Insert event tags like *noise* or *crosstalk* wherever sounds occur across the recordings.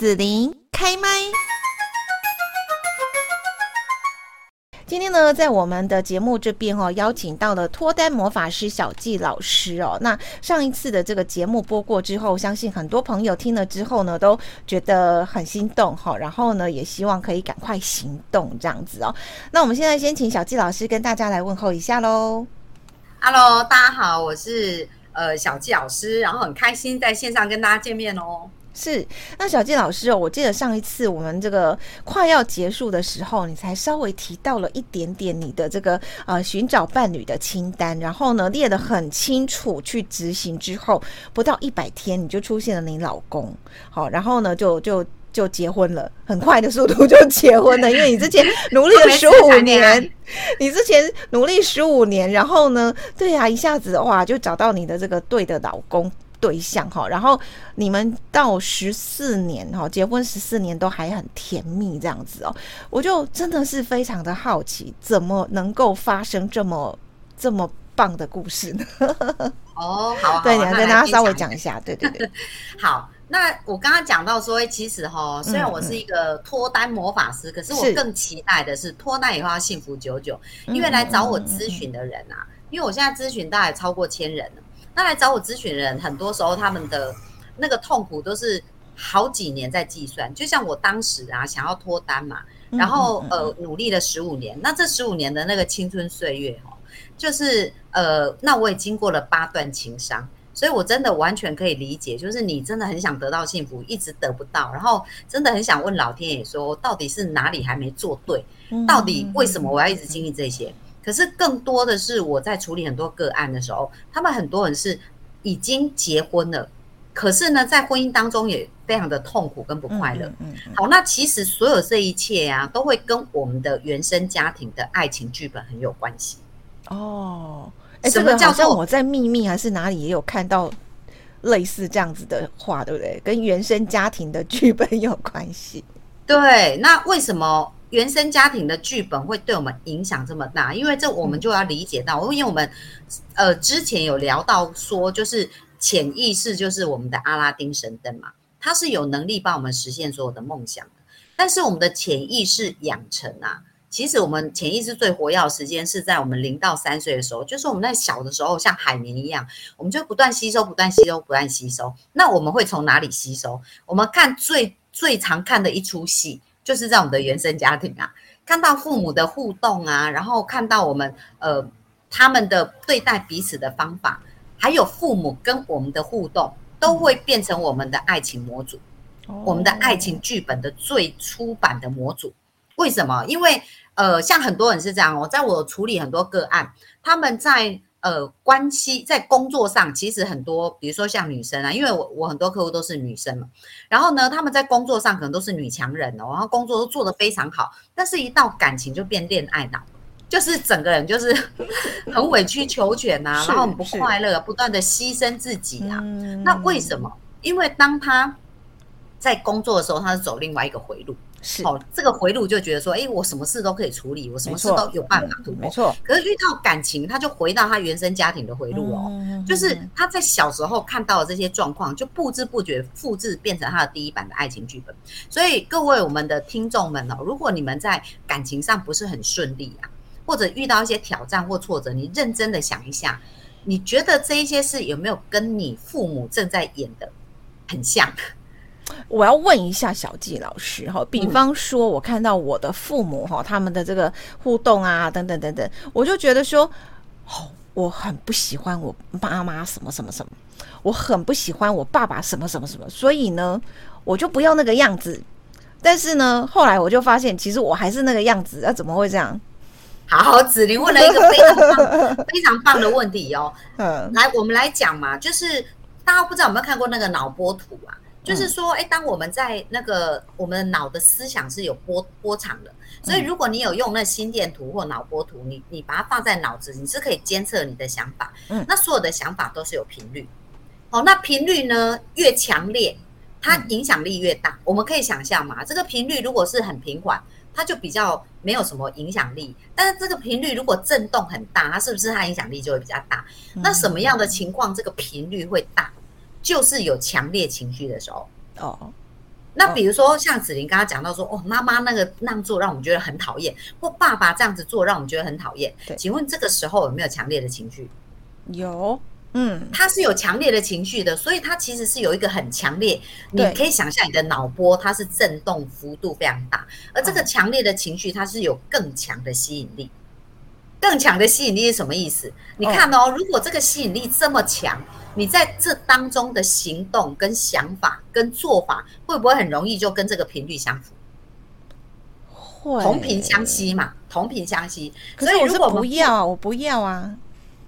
子琳开麦。今天呢，在我们的节目这边哦，邀请到了脱单魔法师小纪老师哦。那上一次的这个节目播过之后，相信很多朋友听了之后呢，都觉得很心动哈。然后呢，也希望可以赶快行动这样子哦。那我们现在先请小纪老师跟大家来问候一下喽。Hello，大家好，我是呃小纪老师，然后很开心在线上跟大家见面哦。是，那小健老师哦，我记得上一次我们这个快要结束的时候，你才稍微提到了一点点你的这个呃寻找伴侣的清单，然后呢列得很清楚，去执行之后，不到一百天你就出现了你老公，好，然后呢就就就结婚了，很快的速度就结婚了，因为你之前努力了十五年，*laughs* 你之前努力十五年，然后呢，对呀、啊，一下子哇就找到你的这个对的老公。对象哈，然后你们到十四年哈，结婚十四年都还很甜蜜这样子哦，我就真的是非常的好奇，怎么能够发生这么这么棒的故事呢？*laughs* 哦，好、啊，对，你要跟大家稍微讲一下，对对对。*laughs* 好，那我刚刚讲到说，其实哈，虽然我是一个脱单魔法师，嗯、可是我更期待的是脱单以后要幸福久久，因为来找我咨询的人啊，嗯、因为我现在咨询大概超过千人了。那来找我咨询的人，很多时候他们的那个痛苦都是好几年在计算。就像我当时啊，想要脱单嘛，然后呃努力了十五年，那这十五年的那个青春岁月哦，就是呃，那我也经过了八段情伤，所以我真的完全可以理解，就是你真的很想得到幸福，一直得不到，然后真的很想问老天爷说，到底是哪里还没做对？到底为什么我要一直经历这些？可是更多的是我在处理很多个案的时候，他们很多人是已经结婚了，可是呢，在婚姻当中也非常的痛苦跟不快乐。嗯，嗯，嗯，好，那其实所有这一切啊，都会跟我们的原生家庭的爱情剧本很有关系。哦，哎，什么叫做我在秘密还是哪里也有看到类似这样子的话，对不对？跟原生家庭的剧本有关系。对，那为什么？原生家庭的剧本会对我们影响这么大，因为这我们就要理解到，因为我们呃之前有聊到说，就是潜意识就是我们的阿拉丁神灯嘛，它是有能力帮我们实现所有的梦想的。但是我们的潜意识养成啊，其实我们潜意识最活跃的时间是在我们零到三岁的时候，就是我们在小的时候像海绵一样，我们就不断吸收、不断吸收、不断吸收。那我们会从哪里吸收？我们看最最常看的一出戏。就是在我们的原生家庭啊，看到父母的互动啊，然后看到我们呃他们的对待彼此的方法，还有父母跟我们的互动，都会变成我们的爱情模组，嗯、我们的爱情剧本的最初版的模组。为什么？因为呃，像很多人是这样哦，在我处理很多个案，他们在。呃，关系在工作上其实很多，比如说像女生啊，因为我我很多客户都是女生嘛，然后呢，他们在工作上可能都是女强人哦，然后工作都做得非常好，但是一到感情就变恋爱脑，就是整个人就是 *laughs* 很委曲求全呐、啊，然后很不快乐，不断的牺牲自己啊。那为什么？因为当他在工作的时候，他是走另外一个回路。是哦，这个回路就觉得说，哎，我什么事都可以处理，我什么事都有办法突破。没错。可是遇到感情，他就回到他原生家庭的回路哦，嗯、就是他在小时候看到的这些状况，就不知不觉复制变成他的第一版的爱情剧本。所以各位我们的听众们哦，如果你们在感情上不是很顺利啊，或者遇到一些挑战或挫折，你认真的想一下，你觉得这一些事有没有跟你父母正在演的很像？我要问一下小纪老师哈，比方说，我看到我的父母哈，他们的这个互动啊，等等等等，我就觉得说，哦，我很不喜欢我妈妈什么什么什么，我很不喜欢我爸爸什么什么什么，所以呢，我就不要那个样子。但是呢，后来我就发现，其实我还是那个样子，那怎么会这样？好，子林问了一个非常棒、非常棒的问题哦。*laughs* 嗯，来，我们来讲嘛，就是大家不知道有没有看过那个脑波图啊？就是说，哎，当我们在那个我们的脑的思想是有波波长的，所以如果你有用那心电图或脑波图，你你把它放在脑子，你是可以监测你的想法。嗯，那所有的想法都是有频率。哦，那频率呢越强烈，它影响力越大。我们可以想象嘛，这个频率如果是很平缓，它就比较没有什么影响力。但是这个频率如果震动很大，它是不是它影响力就会比较大？那什么样的情况这个频率会大？就是有强烈情绪的时候哦，那比如说像子琳刚刚讲到说，哦，妈妈那个那样做让我们觉得很讨厌，或爸爸这样子做让我们觉得很讨厌。对，请问这个时候有没有强烈的情绪？有，嗯，他是有强烈的情绪的，所以他其实是有一个很强烈，你可以想象你的脑波它是震动幅度非常大，而这个强烈的情绪它是有更强的吸引力。更强的吸引力是什么意思？你看哦，如果这个吸引力这么强，你在这当中的行动、跟想法、跟做法，会不会很容易就跟这个频率相符？会，同频相吸嘛，同频相吸。所以如果不要，我不要啊。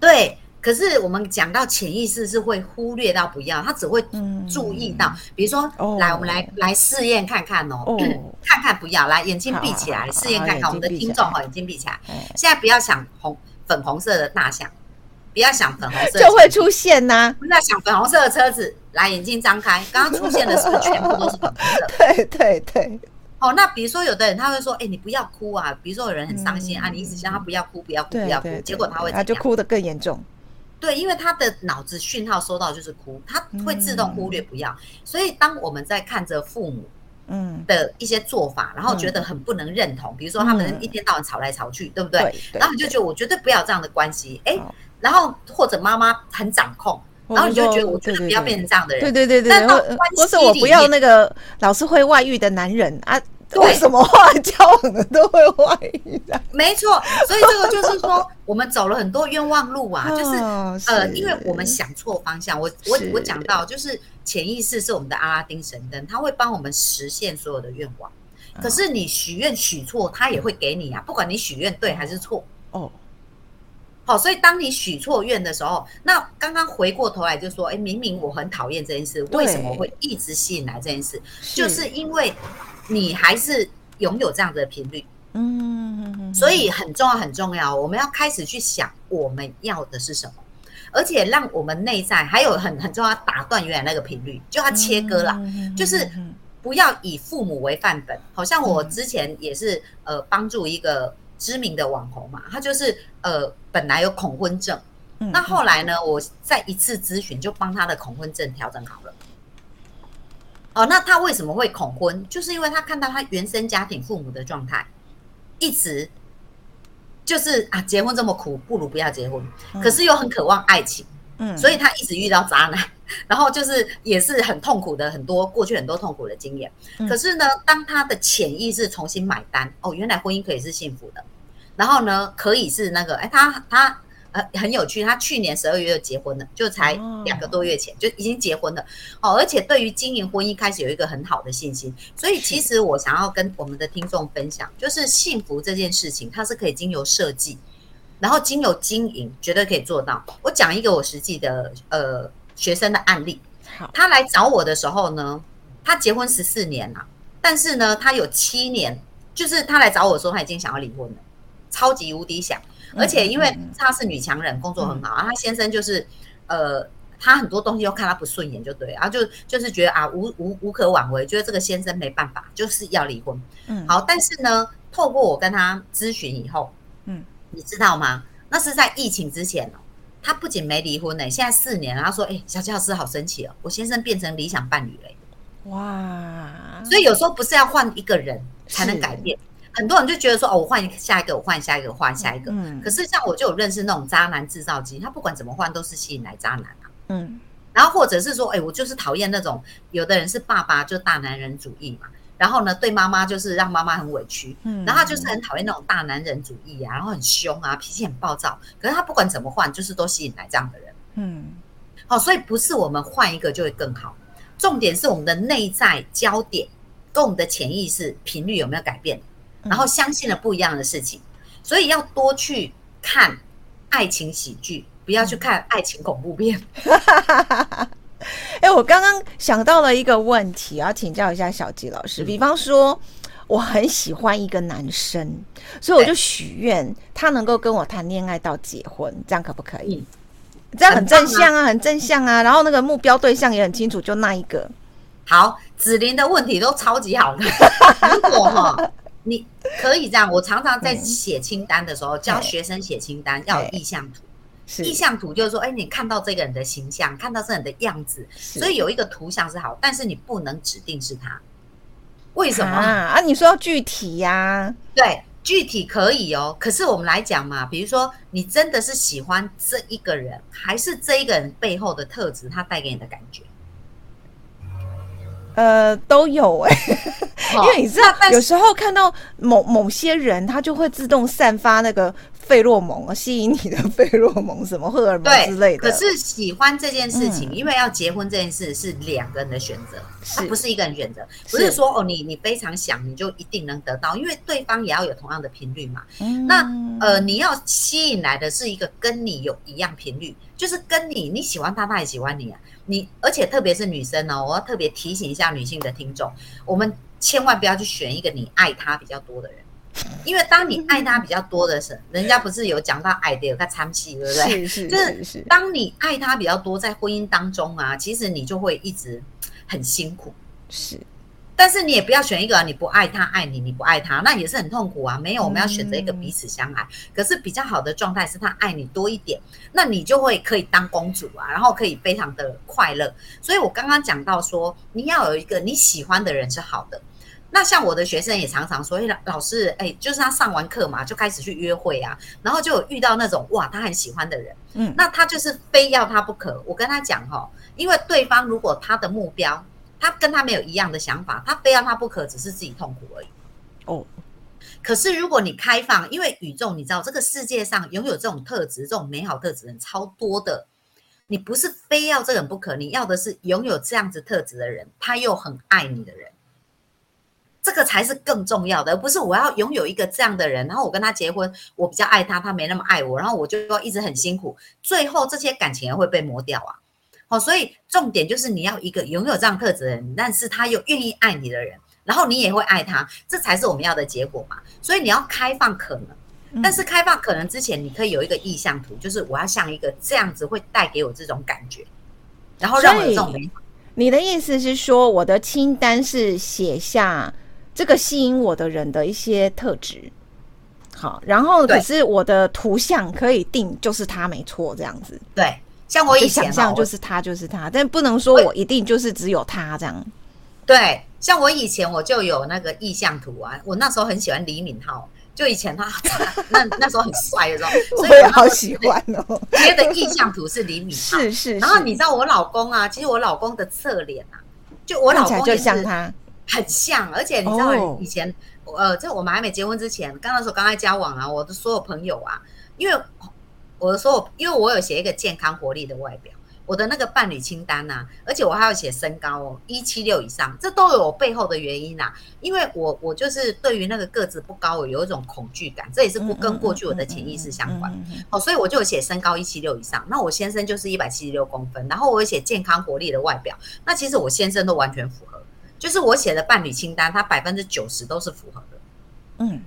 对。可是我们讲到潜意识是会忽略到不要，他只会注意到，嗯、比如说，哦、来，我们来来试验看看哦，哦。看看不要，来眼睛闭起来试验看看，我们的听众哈，眼睛闭起来，现在不要想红粉红色的大象，不要想粉红色就会出现呐、啊，不要想粉红色的车子，来眼睛张开，刚刚出现的是不是全部都是粉红色？*laughs* 对对对，哦，那比如说有的人他会说，哎，你不要哭啊，比如说有人很伤心、嗯、啊，你一直叫他不要哭，不要哭，不要哭，结果他会他就哭得更严重。对，因为他的脑子讯号收到就是哭，他会自动忽略不要。嗯、所以当我们在看着父母嗯的一些做法，嗯、然后觉得很不能认同，嗯、比如说他们一天到晚吵来吵去，嗯、对不对？对对，然后你就觉得我绝对不要这样的关系，哎，然后或者妈妈很掌控，然后你就觉得我绝对不要变成这样的人，对对对对。但到关系里面，或是我不要那个老是会外遇的男人啊。为什么话 *laughs* 交往的都会外遇啊？没错，所以这个就是说，我们走了很多冤枉路啊，就是呃，因为我们想错方向。我我我讲到，就是潜意识是我们的阿拉丁神灯，它会帮我们实现所有的愿望。可是你许愿许错，它也会给你啊，不管你许愿对还是错。哦，好，所以当你许错愿的时候，那刚刚回过头来就说，哎，明明我很讨厌这件事，为什么会一直吸引来这件事？就是因为。你还是拥有这样的频率，嗯，所以很重要，很重要。我们要开始去想我们要的是什么，而且让我们内在还有很很重要，打断原来那个频率，就要切割了，就是不要以父母为范本。好像我之前也是呃帮助一个知名的网红嘛，他就是呃本来有恐婚症，那后来呢，我再一次咨询就帮他的恐婚症调整好了。哦，那他为什么会恐婚？就是因为他看到他原生家庭父母的状态，一直就是啊，结婚这么苦，不如不要结婚。可是又很渴望爱情，嗯，所以他一直遇到渣男，*laughs* 然后就是也是很痛苦的，很多过去很多痛苦的经验。可是呢，当他的潜意识重新买单，哦，原来婚姻可以是幸福的，然后呢，可以是那个，哎，他他。呃，很有趣，他去年十二月就结婚了，就才两个多月前就已经结婚了。哦，而且对于经营婚姻开始有一个很好的信心，所以其实我想要跟我们的听众分享，就是幸福这件事情，它是可以经由设计，然后经由经营，绝对可以做到。我讲一个我实际的呃学生的案例，他来找我的时候呢，他结婚十四年了，但是呢，他有七年，就是他来找我的时候，他已经想要离婚了，超级无敌想。而且因为她是女强人，工作很好啊，她先生就是，呃，他很多东西都看他不顺眼，就对，然后就就是觉得啊，无无无可挽回，觉得这个先生没办法，就是要离婚。嗯，好，但是呢，透过我跟他咨询以后，嗯，你知道吗？那是在疫情之前哦，他不仅没离婚呢，现在四年了，他说，哎，小纪老师好神奇哦，我先生变成理想伴侣了。哇，所以有时候不是要换一个人才能改变。很多人就觉得说哦，我换下一个，我换下一个，换下一个。嗯。可是像我就有认识那种渣男制造机，他不管怎么换都是吸引来渣男啊。嗯。然后或者是说，哎，我就是讨厌那种有的人是爸爸就大男人主义嘛，然后呢对妈妈就是让妈妈很委屈。嗯。然后他就是很讨厌那种大男人主义啊，然后很凶啊，脾气很暴躁。可是他不管怎么换，就是都吸引来这样的人。嗯。好，所以不是我们换一个就会更好，重点是我们的内在焦点跟我们的潜意识频率有没有改变。然后相信了不一样的事情，所以要多去看爱情喜剧，不要去看爱情恐怖片。*laughs* 哎，我刚刚想到了一个问题，要请教一下小吉老师。比方说，我很喜欢一个男生，所以我就许愿他能够跟我谈恋爱到结婚，这样可不可以？这样很正向啊，很正向啊。然后那个目标对象也很清楚，就那一个。好，子琳的问题都超级好的。*laughs* 如果哈。你可以这样，我常常在写清单的时候教学生写清单，要有意向图。意向图就是说，哎，你看到这个人的形象，看到这人的样子，所以有一个图像是好，但是你不能指定是他。为什么啊？啊，你说要具体呀、啊？对，具体可以哦。可是我们来讲嘛，比如说你真的是喜欢这一个人，还是这一个人背后的特质，他带给你的感觉？呃，都有哎、欸，因为你知道，有时候看到某某些人，他就会自动散发那个费洛蒙啊，吸引你的费洛蒙，什么荷尔蒙之类的。可是喜欢这件事情，嗯、因为要结婚这件事是两个人的选择，它不是一个人选择，不是说哦，你你非常想你就一定能得到，因为对方也要有同样的频率嘛。嗯、那呃，你要吸引来的是一个跟你有一样频率，就是跟你你喜欢他，他也喜欢你啊。你而且特别是女生呢、哦，我要特别提醒一下女性的听众，我们千万不要去选一个你爱他比较多的人，因为当你爱他比较多的时候，人家不是有讲到爱的有个参戏，对不对？是是。当你爱他比较多，在婚姻当中啊，其实你就会一直很辛苦。是。但是你也不要选一个你不爱他爱你，你不爱他，那也是很痛苦啊。没有，我们要选择一个彼此相爱。嗯、可是比较好的状态是他爱你多一点，那你就会可以当公主啊，然后可以非常的快乐。所以我刚刚讲到说，你要有一个你喜欢的人是好的。那像我的学生也常常说，哎，老师，哎，就是他上完课嘛，就开始去约会啊，然后就有遇到那种哇，他很喜欢的人，嗯，那他就是非要他不可。我跟他讲哈，因为对方如果他的目标。他跟他没有一样的想法，他非要他不可，只是自己痛苦而已。哦，可是如果你开放，因为宇宙，你知道这个世界上拥有这种特质、这种美好特质的人超多的。你不是非要这个人不可，你要的是拥有这样子特质的人，他又很爱你的人，这个才是更重要的，而不是我要拥有一个这样的人，然后我跟他结婚，我比较爱他，他没那么爱我，然后我就要一直很辛苦，最后这些感情也会被磨掉啊。哦，所以重点就是你要一个拥有这样特质的人，但是他又愿意爱你的人，然后你也会爱他，这才是我们要的结果嘛。所以你要开放可能，但是开放可能之前，你可以有一个意向图，就是我要像一个这样子会带给我这种感觉，然后让我有这种美好。你的意思是说，我的清单是写下这个吸引我的人的一些特质，好，然后可是我的图像可以定就是他没错，这样子，对。像我以前想象就是他就是他，但不能说我一定就是只有他这样。对，像我以前我就有那个意向图啊，我那时候很喜欢李敏镐，就以前他 *laughs* 那那时候很帅的时候，*laughs* 所以我也好喜欢哦。贴的意向图是李敏镐，是是。然后你知道我老公啊，其实我老公的侧脸啊，就我老公就像他，很像。而且你知道以前呃，在我们还没结婚之前，刚那时候刚刚交往啊，我的所有朋友啊，因为。我的所有，因为我有写一个健康活力的外表，我的那个伴侣清单呐、啊，而且我还要写身高哦，一七六以上，这都有我背后的原因呐、啊。因为我我就是对于那个个子不高，我有一种恐惧感，这也是不跟过去我的潜意识相关。哦，所以我就写身高一七六以上，那我先生就是一百七十六公分，然后我有写健康活力的外表，那其实我先生都完全符合，就是我写的伴侣清单，他百分之九十都是符合的。嗯。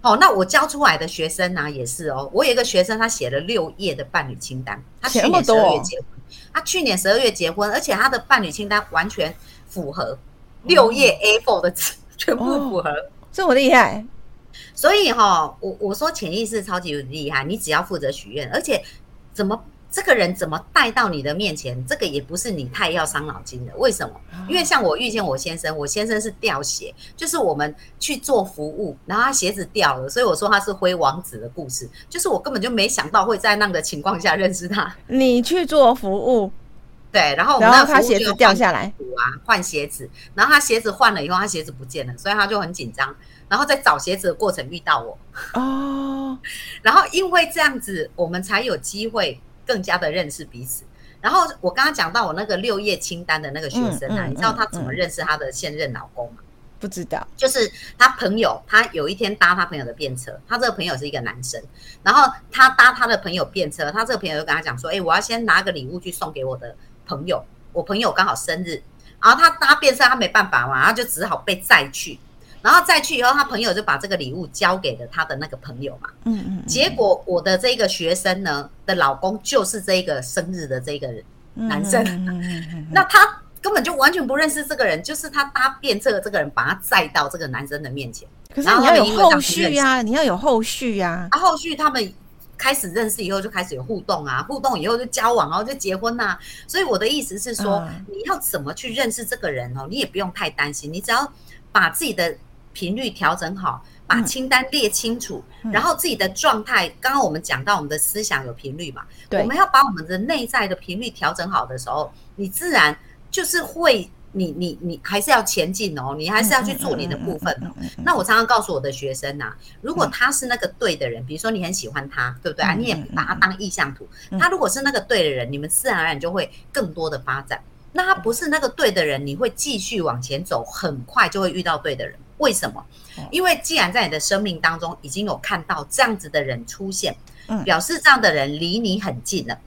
哦，那我教出来的学生呢、啊、也是哦。我有一个学生，他写了六页的伴侣清单，他去年十二月结婚，他去年十二月结婚，而且他的伴侣清单完全符合六页 A4 的字，全部符合，哦、这么厉害。所以哈、哦，我我说潜意识超级厉害，你只要负责许愿，而且怎么？这个人怎么带到你的面前？这个也不是你太要伤脑筋的。为什么？因为像我遇见我先生，我先生是掉鞋，就是我们去做服务，然后他鞋子掉了，所以我说他是灰王子的故事。就是我根本就没想到会在那个情况下认识他。你去做服务，对，然后我们那他鞋子掉下来，啊，换鞋子，然后他鞋子换了以后，他鞋子不见了，所以他就很紧张，然后在找鞋子的过程遇到我。哦，然后因为这样子，我们才有机会。更加的认识彼此，然后我刚刚讲到我那个六页清单的那个学生啊，你知道他怎么认识他的现任老公吗？不知道，就是他朋友，他有一天搭他朋友的便车，他这个朋友是一个男生，然后他搭他的朋友便车，他这个朋友就跟他讲说，哎，我要先拿个礼物去送给我的朋友，我朋友刚好生日，然后他搭便车，他没办法嘛，他就只好被载去。然后再去以后，他朋友就把这个礼物交给了他的那个朋友嘛。嗯嗯。结果我的这个学生呢的老公就是这个生日的这个男生。*laughs* 那他根本就完全不认识这个人，就是他搭便车的这个人把他载到这个男生的面前。可是你要有后续呀，你要有后续呀。啊，后续他们开始认识以后就开始有互动啊，互动以后就交往，然后就结婚呐。所以我的意思是说，你要怎么去认识这个人哦？你也不用太担心，你只要。把自己的频率调整好，把清单列清楚，嗯、然后自己的状态，刚刚我们讲到我们的思想有频率嘛，对，我们要把我们的内在的频率调整好的时候，你自然就是会。你你你还是要前进哦，你还是要去做你的部分哦。那我常常告诉我的学生呐，如果他是那个对的人，比如说你很喜欢他，对不对啊？你也把他当意向图。他如果是那个对的人，你们自然而然就会更多的发展。那他不是那个对的人，你会继续往前走，很快就会遇到对的人。为什么？因为既然在你的生命当中已经有看到这样子的人出现，表示这样的人离你很近了。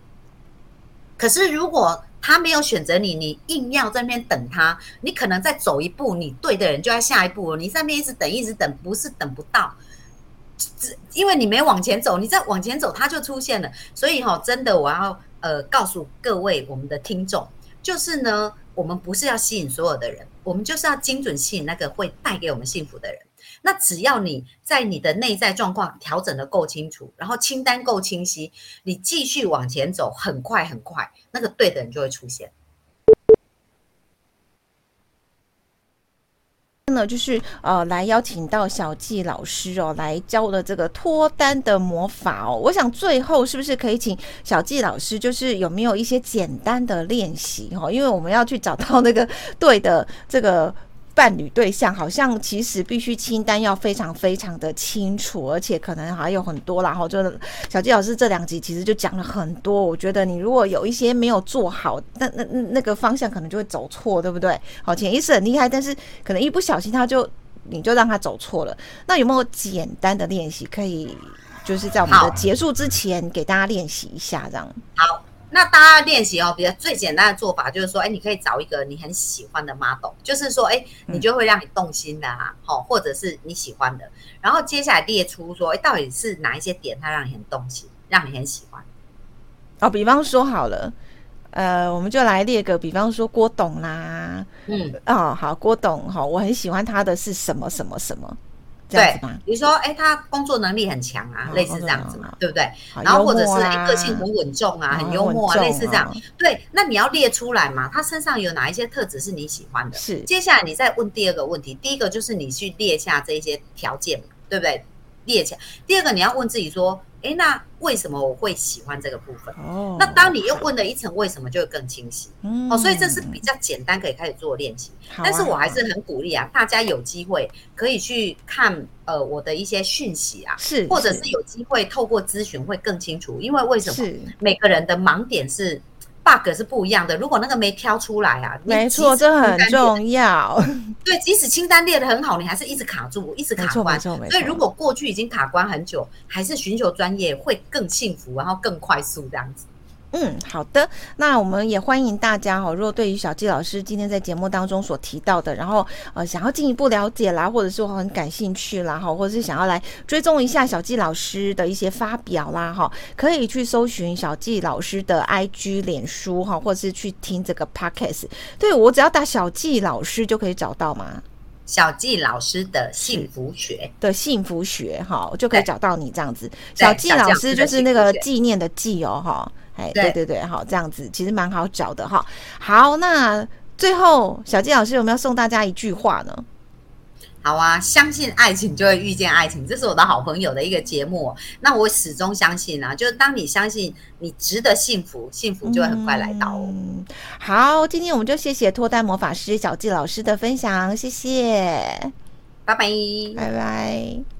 可是如果他没有选择你，你硬要在那边等他，你可能再走一步，你对的人就在下一步了。你在那边一直等，一直等，不是等不到，因为你没往前走，你再往前走，他就出现了。所以哈，真的，我要呃告诉各位我们的听众，就是呢，我们不是要吸引所有的人，我们就是要精准吸引那个会带给我们幸福的人。那只要你在你的内在状况调整的够清楚，然后清单够清晰，你继续往前走，很快很快，那个对的人就会出现。呢，就是呃，来邀请到小纪老师哦，来教的这个脱单的魔法哦。我想最后是不是可以请小纪老师，就是有没有一些简单的练习哦？因为我们要去找到那个对的这个。伴侣对象好像其实必须清单要非常非常的清楚，而且可能还有很多。然后就小纪老师这两集其实就讲了很多。我觉得你如果有一些没有做好，那那那个方向可能就会走错，对不对？好，潜意识很厉害，但是可能一不小心他就你就让他走错了。那有没有简单的练习可以，就是在我们的结束之前给大家练习一下这样？好。那大家练习哦，比较最简单的做法就是说，哎，你可以找一个你很喜欢的 model，就是说，哎，你就会让你动心的啊，好，或者是你喜欢的，然后接下来列出说，哎，到底是哪一些点它让你很动心，让你很喜欢？哦，比方说好了，呃，我们就来列个，比方说郭董啦，嗯，哦，好，郭董，好，我很喜欢他的是什么什么什么。对，比如说，哎，他工作能力很强啊，类似这样子嘛，对不对？然后或者是哎，个性很稳重啊，很幽默啊，类似这样。对，那你要列出来嘛，他身上有哪一些特质是你喜欢的？是。接下来你再问第二个问题，第一个就是你去列下这些条件，对不对？列起来。第二个你要问自己说，哎，那为什么我会喜欢这个部分？哦。那当你又问了一层为什么，就会更清晰。嗯。哦，所以这是比较简单，可以开始做练习。但是我还是很鼓励啊，大家有机会可以去看呃我的一些讯息啊，是，或者是有机会透过咨询会更清楚。因为为什么？每个人的盲点是 bug 是不一样的。如果那个没挑出来啊，没错，这很重要。*laughs* 对，即使清单列的很好，你还是一直卡住，一直卡关。所以如果过去已经卡关很久，还是寻求专业会更幸福，然后更快速这样子。嗯，好的。那我们也欢迎大家哈，如果对于小纪老师今天在节目当中所提到的，然后呃想要进一步了解啦，或者是我很感兴趣啦哈，或者是想要来追踪一下小纪老师的一些发表啦哈，可以去搜寻小纪老师的 IG、脸书哈，或者是去听这个 Podcast。对，我只要打小纪老师就可以找到吗？小纪老师的幸福学的幸福学哈，就可以找到你这样子。小纪老师就是那个纪念的纪哦哈。哎，对对对，好，这样子其实蛮好找的哈。好，那最后小纪老师有没有送大家一句话呢？好啊，相信爱情就会遇见爱情，这是我的好朋友的一个节目。那我始终相信啊，就是当你相信你值得幸福，幸福就会很快来到哦。嗯，好，今天我们就谢谢脱单魔法师小纪老师的分享，谢谢，拜拜，拜拜。